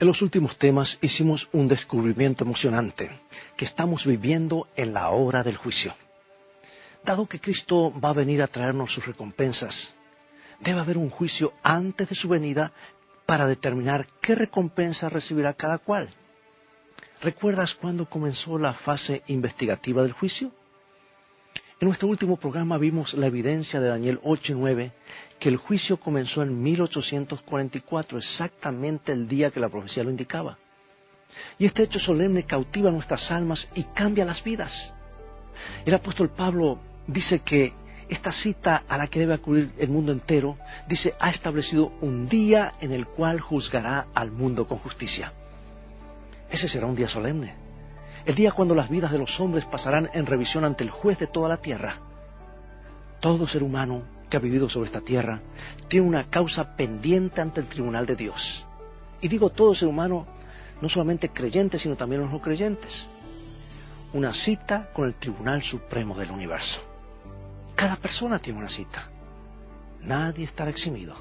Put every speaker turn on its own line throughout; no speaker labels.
En los últimos temas hicimos un descubrimiento emocionante, que estamos viviendo en la hora del juicio. Dado que Cristo va a venir a traernos sus recompensas, debe haber un juicio antes de su venida para determinar qué recompensa recibirá cada cual. ¿Recuerdas cuándo comenzó la fase investigativa del juicio? En nuestro último programa vimos la evidencia de Daniel 8 y 9 que el juicio comenzó en 1844, exactamente el día que la profecía lo indicaba. Y este hecho solemne cautiva nuestras almas y cambia las vidas. El apóstol Pablo dice que esta cita a la que debe acudir el mundo entero, dice, ha establecido un día en el cual juzgará al mundo con justicia. Ese será un día solemne el día cuando las vidas de los hombres pasarán en revisión ante el juez de toda la tierra. Todo ser humano que ha vivido sobre esta tierra tiene una causa pendiente ante el tribunal de Dios. Y digo todo ser humano, no solamente creyentes, sino también los no creyentes. Una cita con el Tribunal Supremo del Universo. Cada persona tiene una cita. Nadie estará eximido.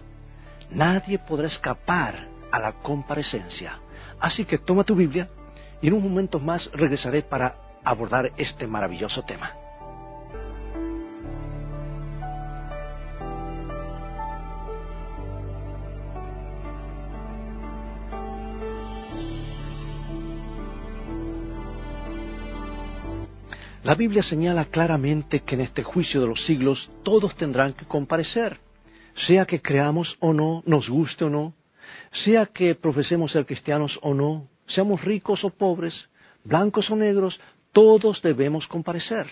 Nadie podrá escapar a la comparecencia. Así que toma tu Biblia y en un momento más regresaré para abordar este maravilloso tema. La Biblia señala claramente que en este juicio de los siglos todos tendrán que comparecer, sea que creamos o no, nos guste o no, sea que profesemos ser cristianos o no, seamos ricos o pobres, blancos o negros, todos debemos comparecer,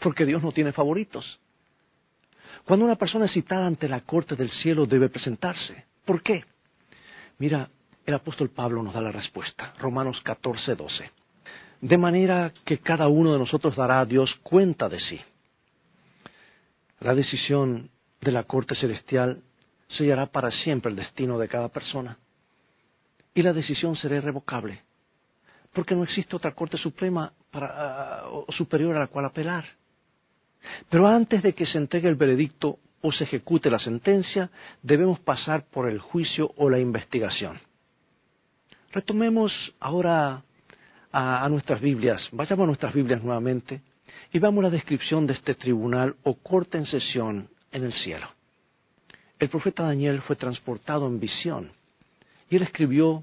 porque Dios no tiene favoritos. Cuando una persona es citada ante la corte del cielo debe presentarse. ¿Por qué? Mira, el apóstol Pablo nos da la respuesta, Romanos 14, 12. De manera que cada uno de nosotros dará a Dios cuenta de sí. La decisión de la corte celestial sellará para siempre el destino de cada persona y la decisión será irrevocable, porque no existe otra Corte Suprema para, uh, superior a la cual apelar. Pero antes de que se entregue el veredicto o se ejecute la sentencia, debemos pasar por el juicio o la investigación. Retomemos ahora a, a nuestras Biblias, vayamos a nuestras Biblias nuevamente y veamos la descripción de este tribunal o corte en sesión en el cielo. El profeta Daniel fue transportado en visión y él escribió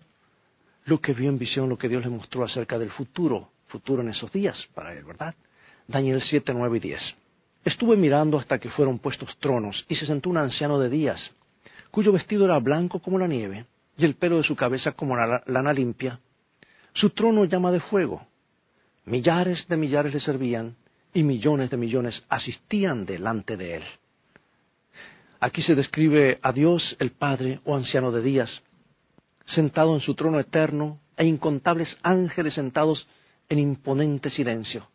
lo que vio en visión, lo que Dios le mostró acerca del futuro, futuro en esos días para él, ¿verdad? Daniel 7, 9 y 10. Estuve mirando hasta que fueron puestos tronos, y se sentó un anciano de días, cuyo vestido era blanco como la nieve, y el pelo de su cabeza como la lana limpia. Su trono llama de fuego. Millares de millares le servían, y millones de millones asistían delante de él. Aquí se describe a Dios el Padre o anciano de días, sentado en su trono eterno e incontables ángeles sentados en imponente silencio.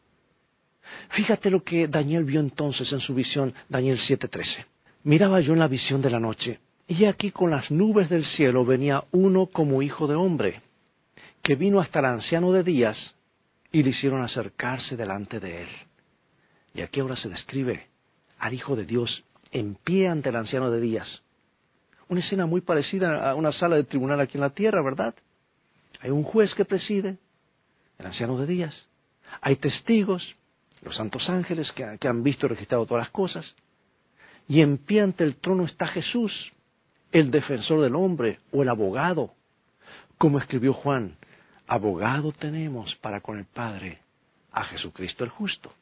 Fíjate lo que Daniel vio entonces en su visión, Daniel 7:13. Miraba yo en la visión de la noche, y aquí con las nubes del cielo venía uno como hijo de hombre, que vino hasta el anciano de días y le hicieron acercarse delante de él. Y aquí ahora se describe al Hijo de Dios en pie ante el anciano de días, una escena muy parecida a una sala de tribunal aquí en la tierra, ¿verdad? Hay un juez que preside, el anciano de días. Hay testigos, los santos ángeles que, han visto y registrado todas las cosas. Y en pie ante el trono está Jesús, el defensor del hombre o el abogado. Como escribió Juan, abogado tenemos para con el Padre a Jesucristo el justo.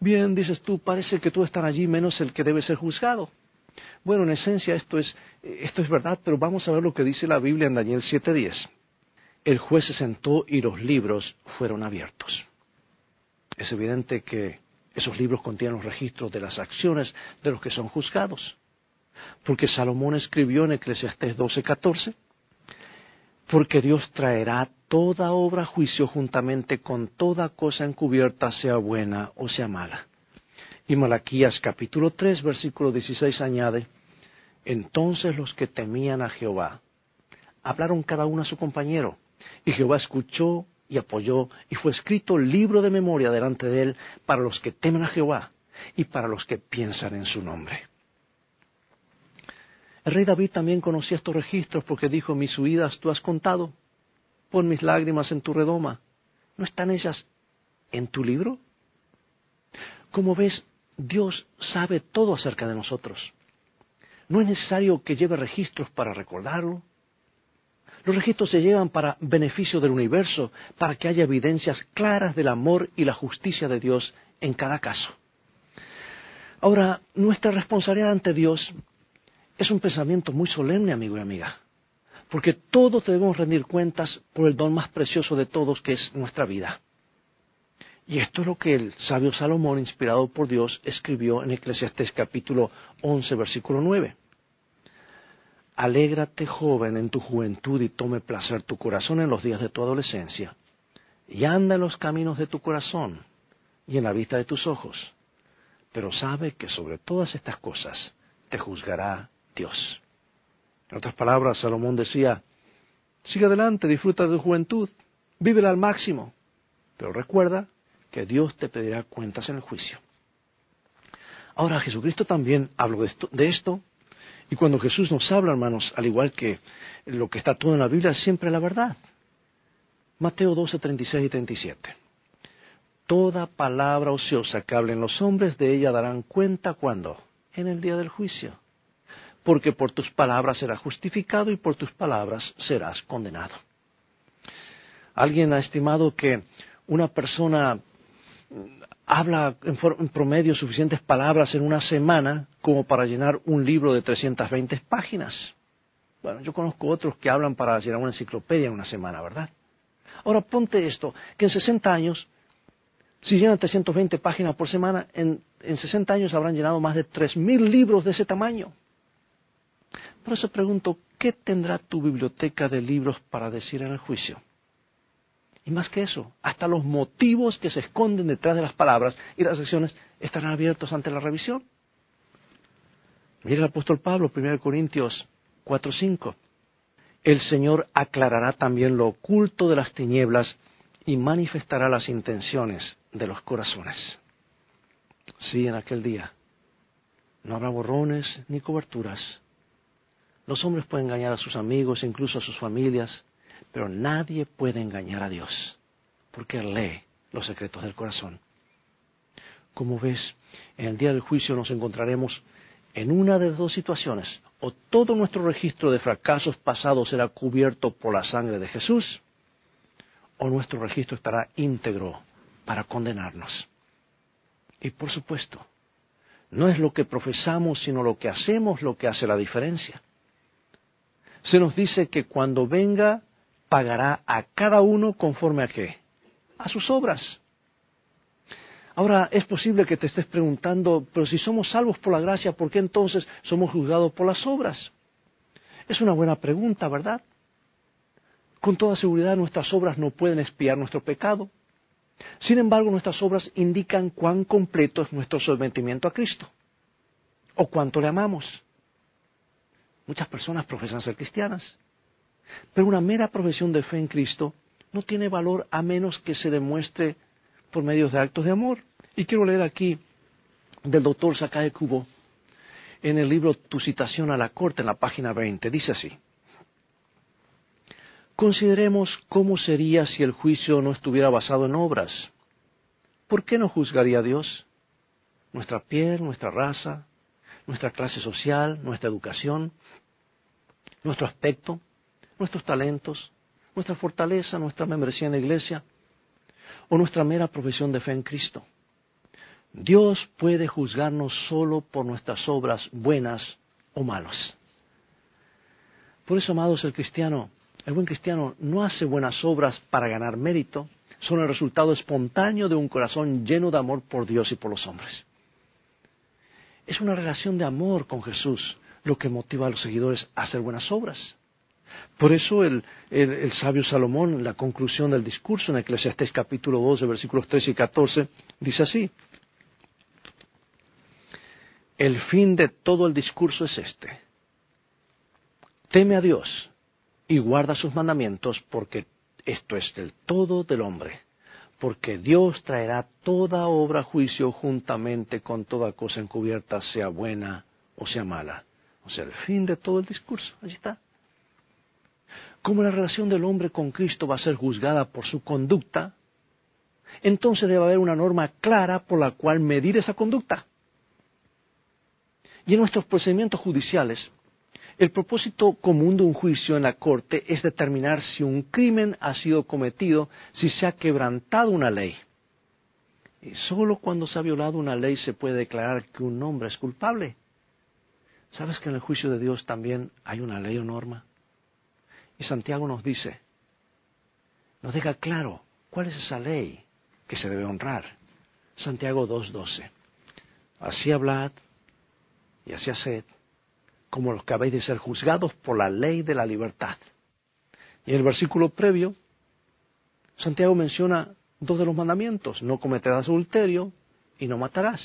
Bien, dices tú, parece que tú estás allí menos el que debe ser juzgado. Bueno, en esencia esto es, esto es verdad, pero vamos a ver lo que dice la Biblia en Daniel 7:10. El juez se sentó y los libros fueron abiertos. Es evidente que esos libros contienen los registros de las acciones de los que son juzgados. Porque Salomón escribió en Eclesiastés 12:14, porque Dios traerá toda obra a juicio juntamente con toda cosa encubierta, sea buena o sea mala. Y Malaquías capítulo 3, versículo 16 añade, Entonces los que temían a Jehová hablaron cada uno a su compañero, y Jehová escuchó y apoyó, y fue escrito libro de memoria delante de él para los que temen a Jehová y para los que piensan en su nombre. El rey David también conocía estos registros porque dijo, mis huidas tú has contado, pon mis lágrimas en tu redoma. ¿No están ellas en tu libro? Como ves, Dios sabe todo acerca de nosotros. No es necesario que lleve registros para recordarlo. Los registros se llevan para beneficio del universo, para que haya evidencias claras del amor y la justicia de Dios en cada caso. Ahora, nuestra responsabilidad ante Dios es un pensamiento muy solemne, amigo y amiga, porque todos debemos rendir cuentas por el don más precioso de todos, que es nuestra vida. Y esto es lo que el sabio Salomón, inspirado por Dios, escribió en Eclesiastés capítulo 11, versículo 9. Alégrate, joven, en tu juventud y tome placer tu corazón en los días de tu adolescencia, y anda en los caminos de tu corazón y en la vista de tus ojos. Pero sabe que sobre todas estas cosas te juzgará Dios. En otras palabras, Salomón decía, sigue adelante, disfruta de tu juventud, vívela al máximo, pero recuerda que Dios te pedirá cuentas en el juicio. Ahora Jesucristo también habló de esto, y cuando Jesús nos habla, hermanos, al igual que lo que está todo en la Biblia, es siempre la verdad. Mateo 12, 36 y 37. Toda palabra ociosa que hablen los hombres de ella darán cuenta cuando? En el día del juicio. Porque por tus palabras serás justificado y por tus palabras serás condenado. Alguien ha estimado que una persona habla en, promedio suficientes palabras en una semana como para llenar un libro de 320 páginas. Bueno, yo conozco otros que hablan para llenar una enciclopedia en una semana, ¿verdad? Ahora ponte esto, que en 60 años, si llenan 320 páginas por semana, en, en 60 años habrán llenado más de 3.000 libros de ese tamaño. Por eso pregunto, ¿qué tendrá tu biblioteca de libros para decir en el juicio? Y más que eso, hasta los motivos que se esconden detrás de las palabras y las acciones estarán abiertos ante la revisión. Mira el apóstol Pablo, 1 Corintios 4:5. El Señor aclarará también lo oculto de las tinieblas y manifestará las intenciones de los corazones. Sí, en aquel día no habrá borrones ni coberturas. Los hombres pueden engañar a sus amigos, incluso a sus familias, pero nadie puede engañar a Dios, porque Él lee los secretos del corazón. Como ves, en el día del juicio nos encontraremos en una de dos situaciones. O todo nuestro registro de fracasos pasados será cubierto por la sangre de Jesús, o nuestro registro estará íntegro para condenarnos. Y por supuesto, no es lo que profesamos, sino lo que hacemos lo que hace la diferencia. Se nos dice que cuando venga pagará a cada uno conforme a qué? A sus obras. Ahora es posible que te estés preguntando, pero si somos salvos por la gracia, ¿por qué entonces somos juzgados por las obras? Es una buena pregunta, ¿verdad? Con toda seguridad nuestras obras no pueden espiar nuestro pecado. Sin embargo, nuestras obras indican cuán completo es nuestro sometimiento a Cristo o cuánto le amamos. Muchas personas profesan ser cristianas, pero una mera profesión de fe en Cristo no tiene valor a menos que se demuestre por medios de actos de amor. Y quiero leer aquí del doctor Sakae Kubo en el libro Tu citación a la corte en la página 20. Dice así. Consideremos cómo sería si el juicio no estuviera basado en obras. ¿Por qué no juzgaría Dios? Nuestra piel, nuestra raza, nuestra clase social, nuestra educación, nuestro aspecto, nuestros talentos, nuestra fortaleza, nuestra membresía en la iglesia o nuestra mera profesión de fe en Cristo. Dios puede juzgarnos solo por nuestras obras buenas o malas. Por eso, amados, el cristiano, el buen cristiano no hace buenas obras para ganar mérito, son el resultado espontáneo de un corazón lleno de amor por Dios y por los hombres. Es una relación de amor con Jesús lo que motiva a los seguidores a hacer buenas obras. Por eso el, sabio Salomón, en la conclusión del discurso en Eclesiastés capítulo 12, versículos 13 y 14, dice así, el fin de todo el discurso es este, teme a Dios y guarda sus mandamientos porque esto es del todo del hombre, porque Dios traerá toda obra a juicio juntamente con toda cosa encubierta, sea buena o sea mala. O sea, el fin de todo el discurso. Allí está. Como la relación del hombre con Cristo va a ser juzgada por su conducta, entonces debe haber una norma clara por la cual medir esa conducta. Y en nuestros procedimientos judiciales, el propósito común de un juicio en la corte es determinar si un crimen ha sido cometido, si se ha quebrantado una ley. Y solo cuando se ha violado una ley se puede declarar que un hombre es culpable. ¿Sabes que en el juicio de Dios también hay una ley o norma? Y Santiago nos dice, nos deja claro cuál es esa ley que se debe honrar. Santiago 2.12. Así hablad y así haced como los que habéis de ser juzgados por la ley de la libertad. Y en el versículo previo, Santiago menciona dos de los mandamientos, no cometerás adulterio y no matarás.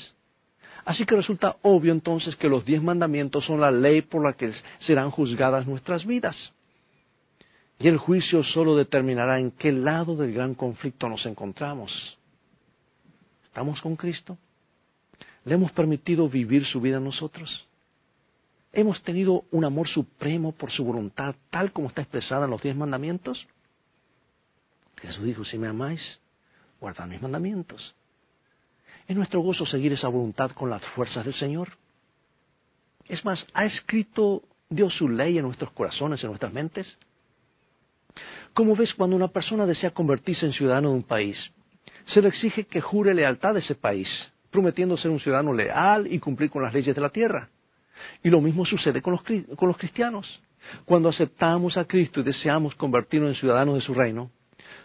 Así que resulta obvio entonces que los diez mandamientos son la ley por la que serán juzgadas nuestras vidas. Y el juicio solo determinará en qué lado del gran conflicto nos encontramos. ¿Estamos con Cristo? ¿Le hemos permitido vivir su vida a nosotros? ¿Hemos tenido un amor supremo por su voluntad, tal como está expresada en los diez mandamientos? Jesús dijo, si me amáis, guardad mis mandamientos. ¿Es nuestro gozo seguir esa voluntad con las fuerzas del Señor? Es más, ¿ha escrito Dios su ley en nuestros corazones, en nuestras mentes? ¿Cómo ves cuando una persona desea convertirse en ciudadano de un país? Se le exige que jure lealtad a ese país, prometiendo ser un ciudadano leal y cumplir con las leyes de la tierra. Y lo mismo sucede con los, cristianos. Cuando aceptamos a Cristo y deseamos convertirnos en ciudadanos de su reino,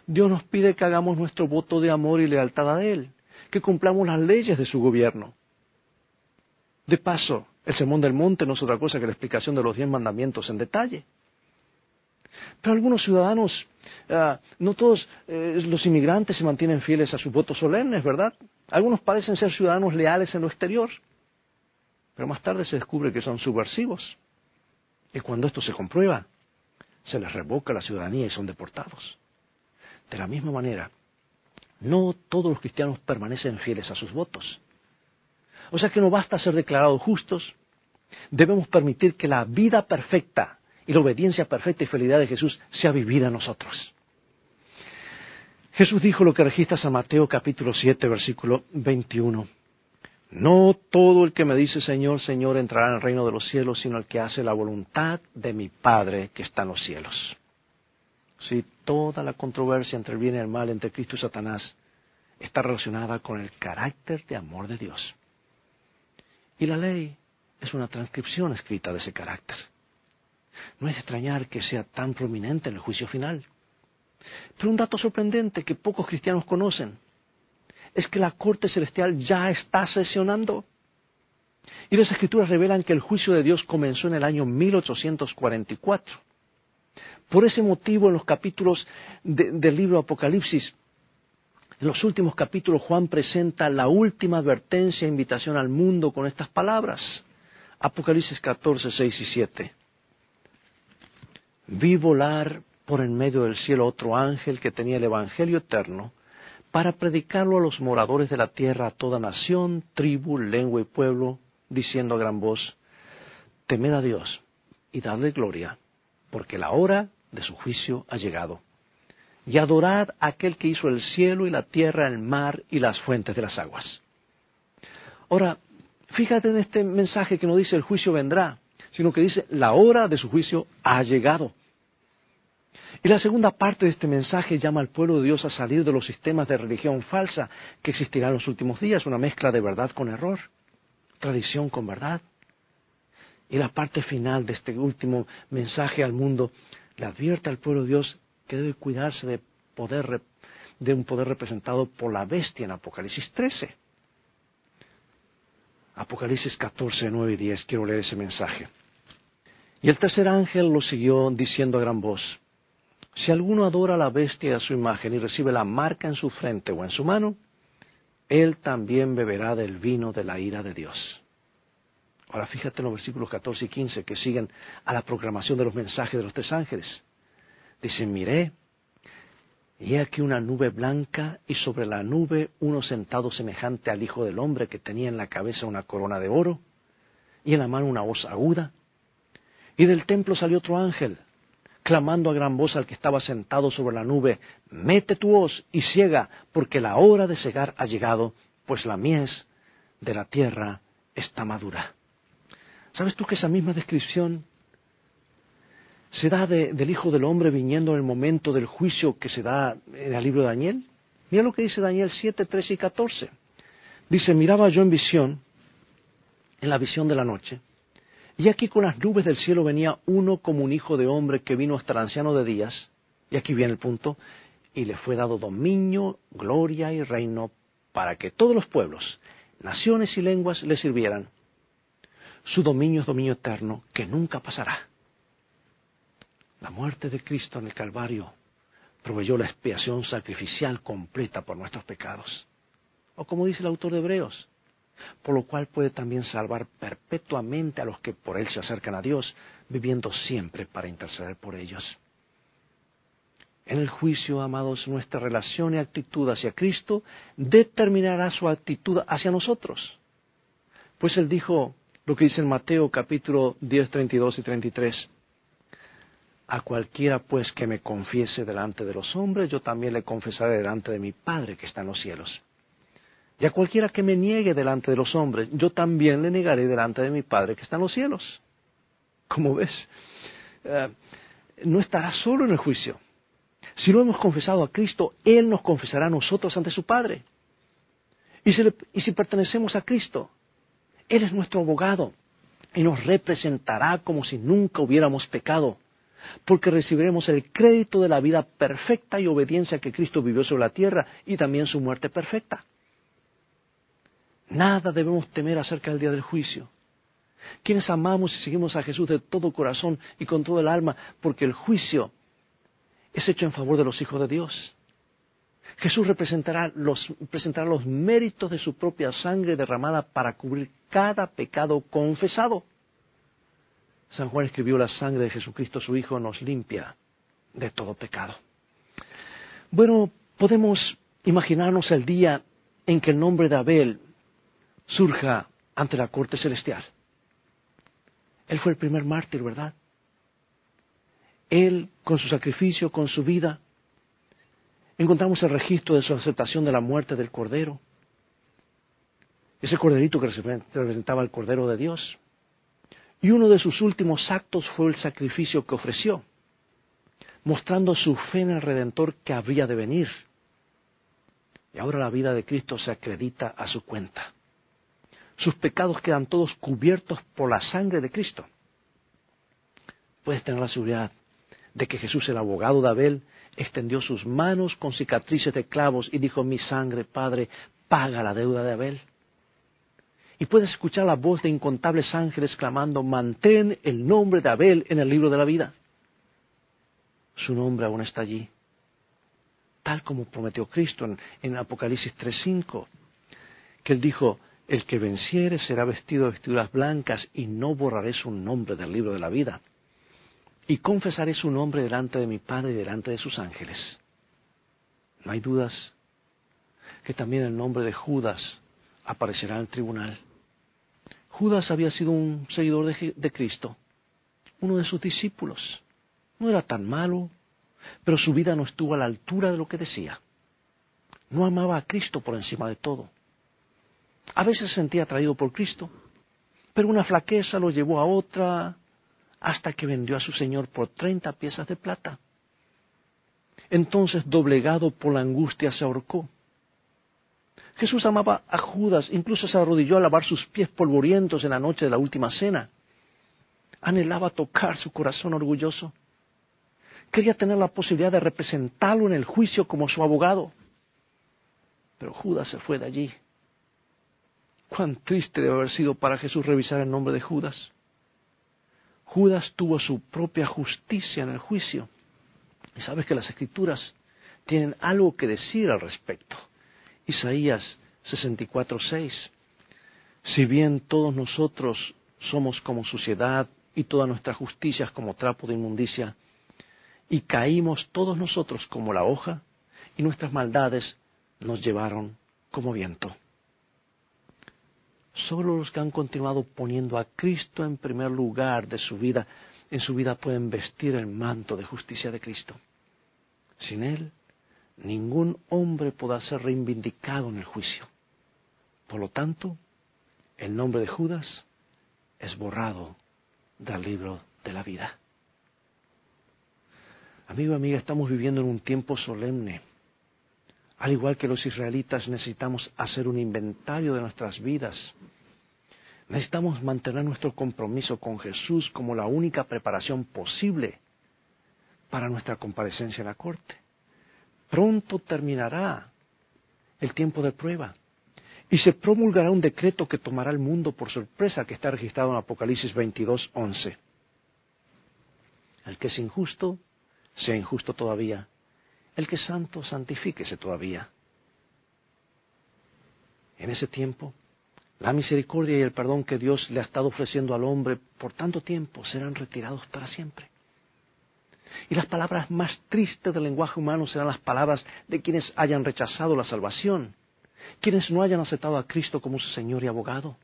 Dios nos pide que hagamos nuestro voto de amor y lealtad a Él, que cumplamos las leyes de su gobierno. De paso, el Sermón del Monte no es otra cosa que la explicación de los diez mandamientos en detalle. Pero algunos ciudadanos, ah, no todos eh, los inmigrantes se mantienen fieles a sus votos solemnes, ¿verdad? Algunos parecen ser ciudadanos leales en lo exterior, pero más tarde se descubre que son subversivos. Y cuando esto se comprueba, se les revoca la ciudadanía y son deportados. De la misma manera, no todos los cristianos permanecen fieles a sus votos. O sea que no basta ser declarados justos, debemos permitir que la vida perfecta y la obediencia perfecta y fidelidad de Jesús sea vivida en nosotros. Jesús dijo lo que registra San Mateo capítulo 7, versículo 21. No todo el que me dice Señor, Señor entrará en el reino de los cielos, sino el que hace la voluntad de mi Padre que está en los cielos. Si toda la controversia entre el bien y el mal, entre Cristo y Satanás, está relacionada con el carácter de amor de Dios. Y la ley es una transcripción escrita de ese carácter. No es extrañar que sea tan prominente en el juicio final. Pero un dato sorprendente que pocos cristianos conocen es que la corte celestial ya está sesionando. Y las escrituras revelan que el juicio de Dios comenzó en el año 1844. Por ese motivo, en los capítulos del libro Apocalipsis, en los últimos capítulos, Juan presenta la última advertencia e invitación al mundo con estas palabras. Apocalipsis 14, 6 y 7. Vi volar por en medio del cielo otro ángel que tenía el Evangelio eterno para predicarlo a los moradores de la tierra, a toda nación, tribu, lengua y pueblo, diciendo a gran voz, temed a Dios y dadle gloria, porque la hora de su juicio ha llegado. Y adorad a aquel que hizo el cielo y la tierra, el mar y las fuentes de las aguas. Ahora, fíjate en este mensaje que no dice el juicio vendrá, sino que dice la hora de su juicio ha llegado. Y la segunda parte de este mensaje llama al pueblo de Dios a salir de los sistemas de religión falsa que existirán en los últimos días, una mezcla de verdad con error, tradición con verdad. Y la parte final de este último mensaje al mundo le advierte al pueblo de Dios que debe cuidarse de, poder, de un poder representado por la bestia en Apocalipsis 13. Apocalipsis 14, 9 y 10, quiero leer ese mensaje. Y el tercer ángel lo siguió diciendo a gran voz, si alguno adora a la bestia a su imagen y recibe la marca en su frente o en su mano, él también beberá del vino de la ira de Dios. Ahora fíjate en los versículos 14 y 15 que siguen a la proclamación de los mensajes de los tres ángeles. Dicen, miré, y he aquí una nube blanca y sobre la nube uno sentado semejante al Hijo del Hombre que tenía en la cabeza una corona de oro y en la mano una voz aguda Y del templo salió otro ángel, clamando a gran voz al que estaba sentado sobre la nube, mete tu hoz y ciega, porque la hora de cegar ha llegado, pues la mies de la tierra está madura. ¿Sabes tú que esa misma descripción se da del Hijo del Hombre viniendo en el momento del juicio que se da en el libro de Daniel? Mira lo que dice Daniel 7, 13 y 14. Dice, miraba yo en visión, en la visión de la noche, y aquí con las nubes del cielo venía uno como un hijo de hombre que vino hasta el anciano de días, y aquí viene el punto, y le fue dado dominio, gloria y reino para que todos los pueblos, naciones y lenguas le sirvieran. Su dominio es dominio eterno que nunca pasará. La muerte de Cristo en el Calvario proveyó la expiación sacrificial completa por nuestros pecados. O como dice el autor de Hebreos, por lo cual puede también salvar perpetuamente a los que por él se acercan a Dios, viviendo siempre para interceder por ellos. En el juicio, amados, nuestra relación y actitud hacia Cristo determinará su actitud hacia nosotros. Pues él dijo lo que dice en Mateo capítulo 10, 32 y 33. A cualquiera pues que me confiese delante de los hombres, yo también le confesaré delante de mi Padre que está en los cielos. Y a cualquiera que me niegue delante de los hombres, yo también le negaré delante de mi Padre que está en los cielos. Como ves, eh, no estará solo en el juicio. Si lo hemos confesado a Cristo, Él nos confesará a nosotros ante su Padre. Y si pertenecemos a Cristo, Él es nuestro abogado y nos representará como si nunca hubiéramos pecado porque recibiremos el crédito de la vida perfecta y obediencia que Cristo vivió sobre la tierra y también su muerte perfecta. Nada debemos temer acerca del día del juicio. Quienes amamos y seguimos a Jesús de todo corazón y con todo el alma, porque el juicio es hecho en favor de los hijos de Dios. Jesús representará los, presentará los méritos de su propia sangre derramada para cubrir cada pecado confesado. San Juan escribió, la sangre de Jesucristo su Hijo nos limpia de todo pecado. Bueno, podemos imaginarnos el día en que el nombre de Abel surja ante la corte celestial. Él fue el primer mártir, ¿verdad? Él, con su sacrificio, con su vida, encontramos el registro de su aceptación de la muerte del Cordero. Ese corderito que representaba el Cordero de Dios. Y uno de sus últimos actos fue el sacrificio que ofreció, mostrando su fe en el Redentor que habría de venir. Y ahora la vida de Cristo se acredita a su cuenta. Sus pecados quedan todos cubiertos por la sangre de Cristo. Puedes tener la seguridad de que Jesús, el abogado de Abel, extendió sus manos con cicatrices de clavos y dijo, mi sangre, Padre, paga la deuda de Abel y puedes escuchar la voz de incontables ángeles clamando, mantén el nombre de Abel en el libro de la vida. Su nombre aún está allí, tal como prometió Cristo en, en Apocalipsis 3.5, que él dijo, el que venciere será vestido de vestiduras blancas y no borraré su nombre del libro de la vida. Y confesaré su nombre delante de mi Padre y delante de sus ángeles. No hay dudas que también el nombre de Judas aparecerá en el tribunal. Judas había sido un seguidor de, Cristo, uno de sus discípulos. No era tan malo, pero su vida no estuvo a la altura de lo que decía. No amaba a Cristo por encima de todo. A veces se sentía atraído por Cristo, pero una flaqueza lo llevó a otra hasta que vendió a su Señor por treinta piezas de plata. Entonces, doblegado por la angustia, se ahorcó. Jesús amaba a Judas, incluso se arrodilló a lavar sus pies polvorientos en la noche de la última cena. Anhelaba tocar su corazón orgulloso. Quería tener la posibilidad de representarlo en el juicio como su abogado. Pero Judas se fue de allí. Cuán triste debe haber sido para Jesús revisar el nombre de Judas. Judas tuvo su propia justicia en el juicio. Y sabes que las escrituras tienen algo que decir al respecto. Isaías 64:6. Si bien todos nosotros somos como suciedad y todas nuestras justicias como trapo de inmundicia, y caímos todos nosotros como la hoja, y nuestras maldades nos llevaron como viento. Solo los que han continuado poniendo a Cristo en primer lugar de su vida en su vida pueden vestir el manto de justicia de Cristo. Sin Él, ningún hombre podrá ser reivindicado en el juicio. Por lo tanto, el nombre de Judas es borrado del libro de la vida. Amigo, amiga, estamos viviendo en un tiempo solemne. Al igual que los israelitas necesitamos hacer un inventario de nuestras vidas. Necesitamos mantener nuestro compromiso con Jesús como la única preparación posible para nuestra comparecencia en la corte. Pronto terminará el tiempo de prueba y se promulgará un decreto que tomará el mundo por sorpresa que está registrado en Apocalipsis 22, 11. El que es injusto, sea injusto todavía. El que santo, santifíquese todavía. En ese tiempo, la misericordia y el perdón que Dios le ha estado ofreciendo al hombre por tanto tiempo serán retirados para siempre. Y las palabras más tristes del lenguaje humano serán las palabras de quienes hayan rechazado la salvación, quienes no hayan aceptado a Cristo como su Señor y abogado.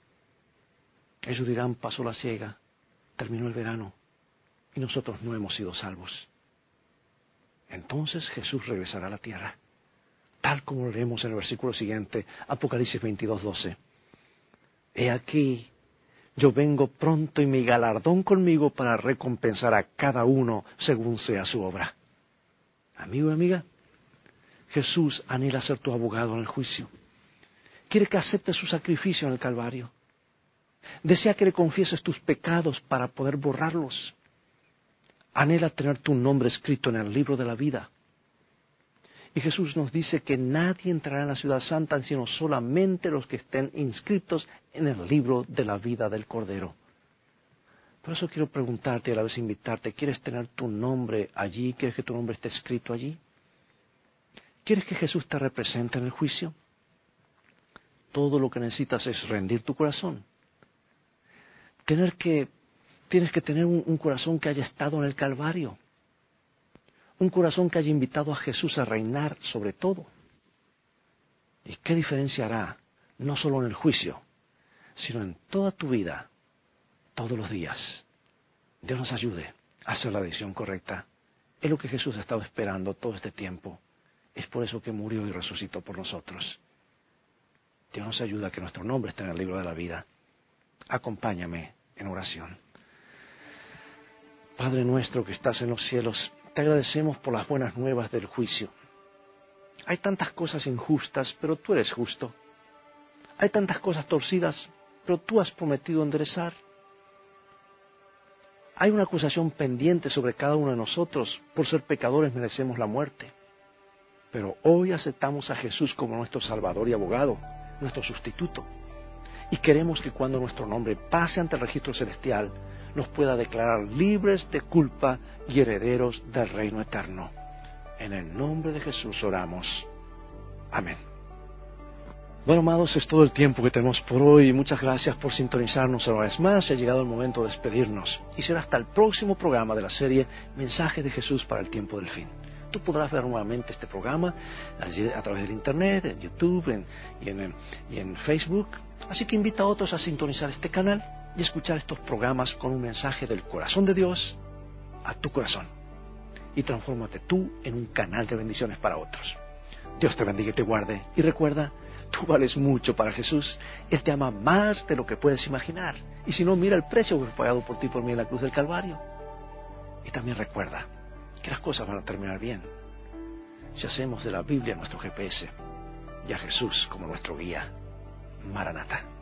Ellos dirán, pasó la ciega, terminó el verano, y nosotros no hemos sido salvos. Entonces Jesús regresará a la tierra, tal como leemos en el versículo siguiente, Apocalipsis 22, 12. He aquí, yo vengo pronto y mi galardón conmigo para recompensar a cada uno según sea su obra. Amigo y amiga, Jesús anhela ser tu abogado en el juicio. Quiere que aceptes su sacrificio en el Calvario. Desea que le confieses tus pecados para poder borrarlos anhela tener tu nombre escrito en el libro de la vida. Y Jesús nos dice que nadie entrará en la ciudad santa sino solamente los que estén inscritos en el libro de la vida del Cordero. Por eso quiero preguntarte y a la vez invitarte, ¿quieres tener tu nombre allí? ¿Quieres que tu nombre esté escrito allí? ¿Quieres que Jesús te represente en el juicio? Todo lo que necesitas es rendir tu corazón. Tener que Tienes que tener un, corazón que haya estado en el Calvario, un corazón que haya invitado a Jesús a reinar sobre todo. ¿Y qué diferencia hará? No solo en el juicio, sino en toda tu vida, todos los días. Dios nos ayude a hacer la decisión correcta. Es lo que Jesús ha estado esperando todo este tiempo. Es por eso que murió y resucitó por nosotros. Dios nos ayuda a que nuestro nombre esté en el libro de la vida. Acompáñame en oración. Padre nuestro que estás en los cielos, te agradecemos por las buenas nuevas del juicio. Hay tantas cosas injustas, pero tú eres justo. Hay tantas cosas torcidas, pero tú has prometido enderezar. Hay una acusación pendiente sobre cada uno de nosotros. Por ser pecadores merecemos la muerte. Pero hoy aceptamos a Jesús como nuestro Salvador y abogado, nuestro sustituto. Y queremos que cuando nuestro nombre pase ante el registro celestial, nos pueda declarar libres de culpa y herederos del reino eterno. En el nombre de Jesús oramos. Amén. Bueno, amados, es todo el tiempo que tenemos por hoy. Muchas gracias por sintonizarnos una vez más. Ha llegado el momento de despedirnos. Y será hasta el próximo programa de la serie Mensaje de Jesús para el tiempo del fin. Tú podrás ver nuevamente este programa a través del Internet, en YouTube y, en, y en Facebook. Así que invita a otros a sintonizar este canal y escuchar estos programas con un mensaje del corazón de Dios a tu corazón. Y transfórmate tú en un canal de bendiciones para otros. Dios te bendiga y te guarde. Y recuerda, tú vales mucho para Jesús. Él te ama más de lo que puedes imaginar. Y si no, mira el precio que fue pagado por ti por mí en la cruz del Calvario. Y también recuerda que las cosas van a terminar bien. Si hacemos de la Biblia nuestro GPS y a Jesús como nuestro guía. Maranata.